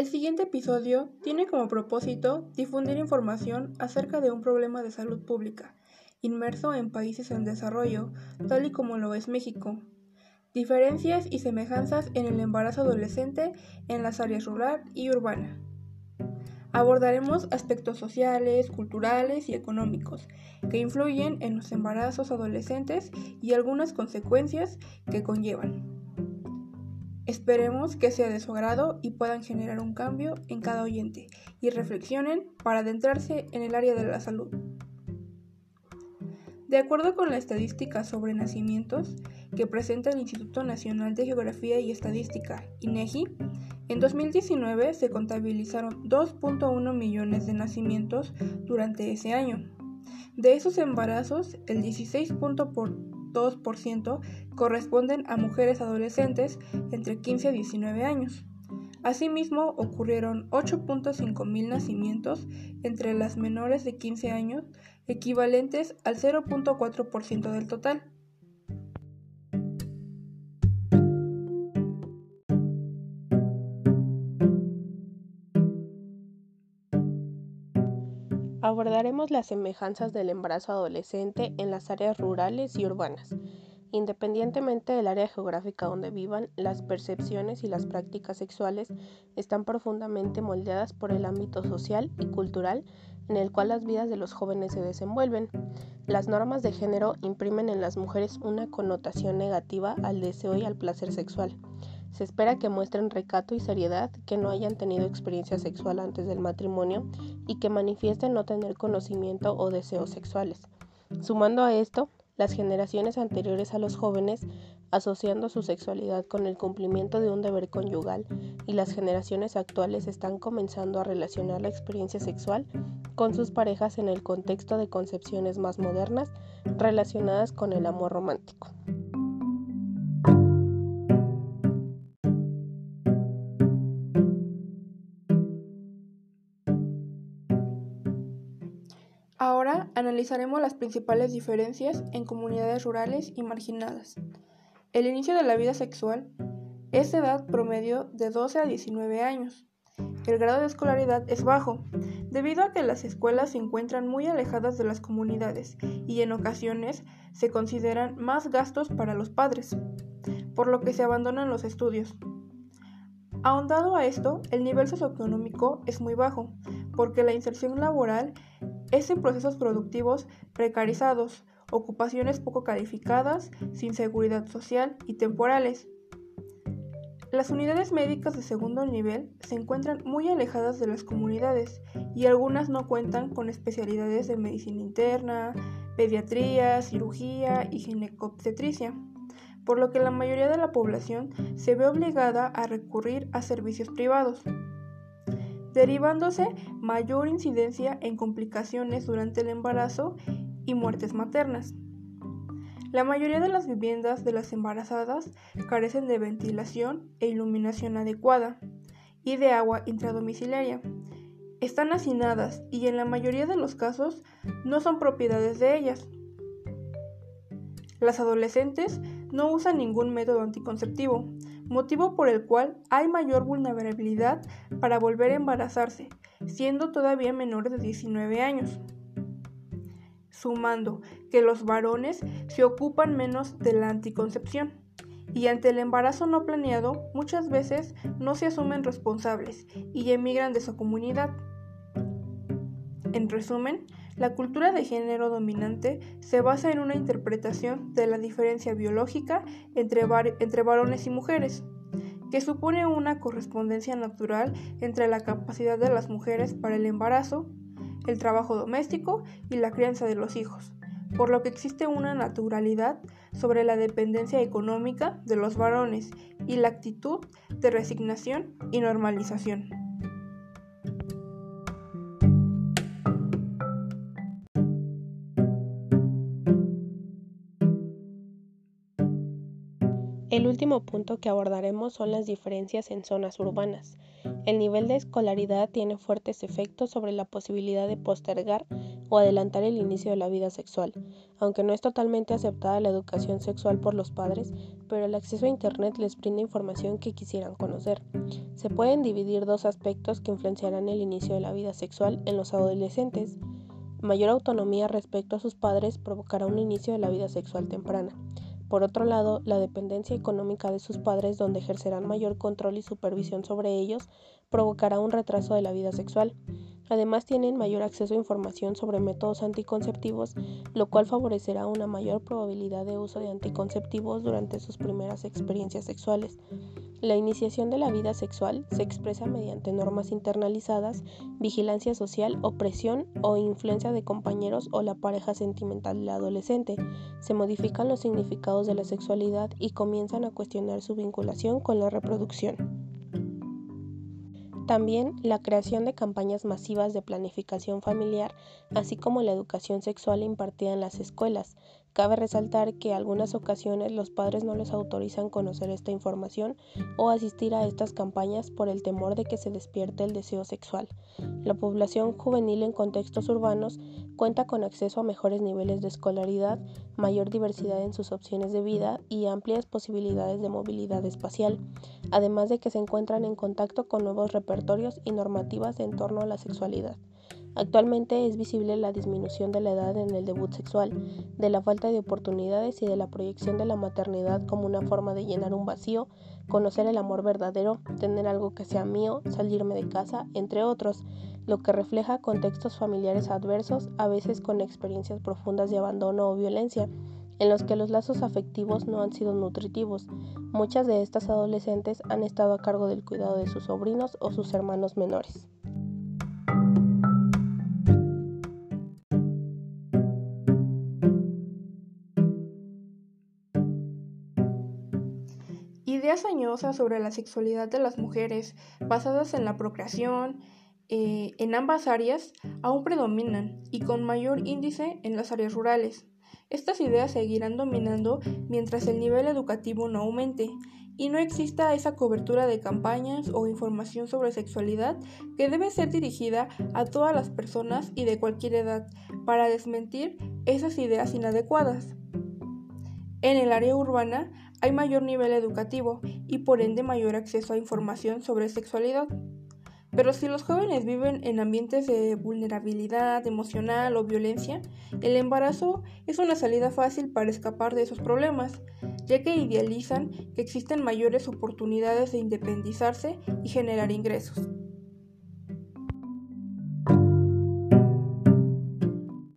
El siguiente episodio tiene como propósito difundir información acerca de un problema de salud pública, inmerso en países en desarrollo, tal y como lo es México. Diferencias y semejanzas en el embarazo adolescente en las áreas rural y urbana. Abordaremos aspectos sociales, culturales y económicos que influyen en los embarazos adolescentes y algunas consecuencias que conllevan. Esperemos que sea de su agrado y puedan generar un cambio en cada oyente y reflexionen para adentrarse en el área de la salud. De acuerdo con la estadística sobre nacimientos que presenta el Instituto Nacional de Geografía y Estadística, INEGI, en 2019 se contabilizaron 2.1 millones de nacimientos durante ese año. De esos embarazos, el 16.2% corresponden a mujeres adolescentes entre 15 y 19 años. Asimismo, ocurrieron 8.5 mil nacimientos entre las menores de 15 años, equivalentes al 0.4% del total. Abordaremos las semejanzas del embarazo adolescente en las áreas rurales y urbanas. Independientemente del área geográfica donde vivan, las percepciones y las prácticas sexuales están profundamente moldeadas por el ámbito social y cultural en el cual las vidas de los jóvenes se desenvuelven. Las normas de género imprimen en las mujeres una connotación negativa al deseo y al placer sexual. Se espera que muestren recato y seriedad, que no hayan tenido experiencia sexual antes del matrimonio y que manifiesten no tener conocimiento o deseos sexuales. Sumando a esto, las generaciones anteriores a los jóvenes asociando su sexualidad con el cumplimiento de un deber conyugal y las generaciones actuales están comenzando a relacionar la experiencia sexual con sus parejas en el contexto de concepciones más modernas relacionadas con el amor romántico. Analizaremos las principales diferencias en comunidades rurales y marginadas. El inicio de la vida sexual es de edad promedio de 12 a 19 años. El grado de escolaridad es bajo, debido a que las escuelas se encuentran muy alejadas de las comunidades y en ocasiones se consideran más gastos para los padres, por lo que se abandonan los estudios. Ahondado a esto, el nivel socioeconómico es muy bajo, porque la inserción laboral es en procesos productivos precarizados, ocupaciones poco calificadas, sin seguridad social y temporales. Las unidades médicas de segundo nivel se encuentran muy alejadas de las comunidades y algunas no cuentan con especialidades de medicina interna, pediatría, cirugía y ginecobstetricia, por lo que la mayoría de la población se ve obligada a recurrir a servicios privados derivándose mayor incidencia en complicaciones durante el embarazo y muertes maternas. La mayoría de las viviendas de las embarazadas carecen de ventilación e iluminación adecuada y de agua intradomiciliaria. Están hacinadas y en la mayoría de los casos no son propiedades de ellas. Las adolescentes no usan ningún método anticonceptivo, motivo por el cual hay mayor vulnerabilidad para volver a embarazarse, siendo todavía menores de 19 años. Sumando que los varones se ocupan menos de la anticoncepción y ante el embarazo no planeado muchas veces no se asumen responsables y emigran de su comunidad. En resumen, la cultura de género dominante se basa en una interpretación de la diferencia biológica entre, varones y mujeres, que supone una correspondencia natural entre la capacidad de las mujeres para el embarazo, el trabajo doméstico y la crianza de los hijos, por lo que existe una naturalidad sobre la dependencia económica de los varones y la actitud de resignación y normalización. El último punto que abordaremos son las diferencias en zonas urbanas. El nivel de escolaridad tiene fuertes efectos sobre la posibilidad de postergar o adelantar el inicio de la vida sexual. Aunque no es totalmente aceptada la educación sexual por los padres, pero el acceso a Internet les brinda información que quisieran conocer. Se pueden dividir dos aspectos que influenciarán el inicio de la vida sexual en los adolescentes. Mayor autonomía respecto a sus padres provocará un inicio de la vida sexual temprana. Por otro lado, la dependencia económica de sus padres, donde ejercerán mayor control y supervisión sobre ellos, provocará un retraso de la vida sexual. Además, tienen mayor acceso a información sobre métodos anticonceptivos, lo cual favorecerá una mayor probabilidad de uso de anticonceptivos durante sus primeras experiencias sexuales. La iniciación de la vida sexual se expresa mediante normas internalizadas, vigilancia social, opresión o influencia de compañeros o la pareja sentimental del adolescente. Se modifican los significados de la sexualidad y comienzan a cuestionar su vinculación con la reproducción. También la creación de campañas masivas de planificación familiar, así como la educación sexual impartida en las escuelas. Cabe resaltar que en algunas ocasiones los padres no les autorizan conocer esta información o asistir a estas campañas por el temor de que se despierte el deseo sexual. La población juvenil en contextos urbanos cuenta con acceso a mejores niveles de escolaridad, mayor diversidad en sus opciones de vida y amplias posibilidades de movilidad espacial, además de que se encuentran en contacto con nuevos repertorios y normativas en torno a la sexualidad. Actualmente es visible la disminución de la edad en el debut sexual, de la falta de oportunidades y de la proyección de la maternidad como una forma de llenar un vacío, conocer el amor verdadero, tener algo que sea mío, salirme de casa, entre otros, lo que refleja contextos familiares adversos, a veces con experiencias profundas de abandono o violencia, en los que los lazos afectivos no han sido nutritivos. Muchas de estas adolescentes han estado a cargo del cuidado de sus sobrinos o sus hermanos menores. Ideas añosas sobre la sexualidad de las mujeres, basadas en la procreación, eh, en ambas áreas, aún predominan y con mayor índice en las áreas rurales. Estas ideas seguirán dominando mientras el nivel educativo no aumente y no exista esa cobertura de campañas o información sobre sexualidad que debe ser dirigida a todas las personas y de cualquier edad para desmentir esas ideas inadecuadas. En el área urbana hay mayor nivel educativo y por ende mayor acceso a información sobre sexualidad. Pero si los jóvenes viven en ambientes de vulnerabilidad emocional o violencia, el embarazo es una salida fácil para escapar de esos problemas, ya que idealizan que existen mayores oportunidades de independizarse y generar ingresos.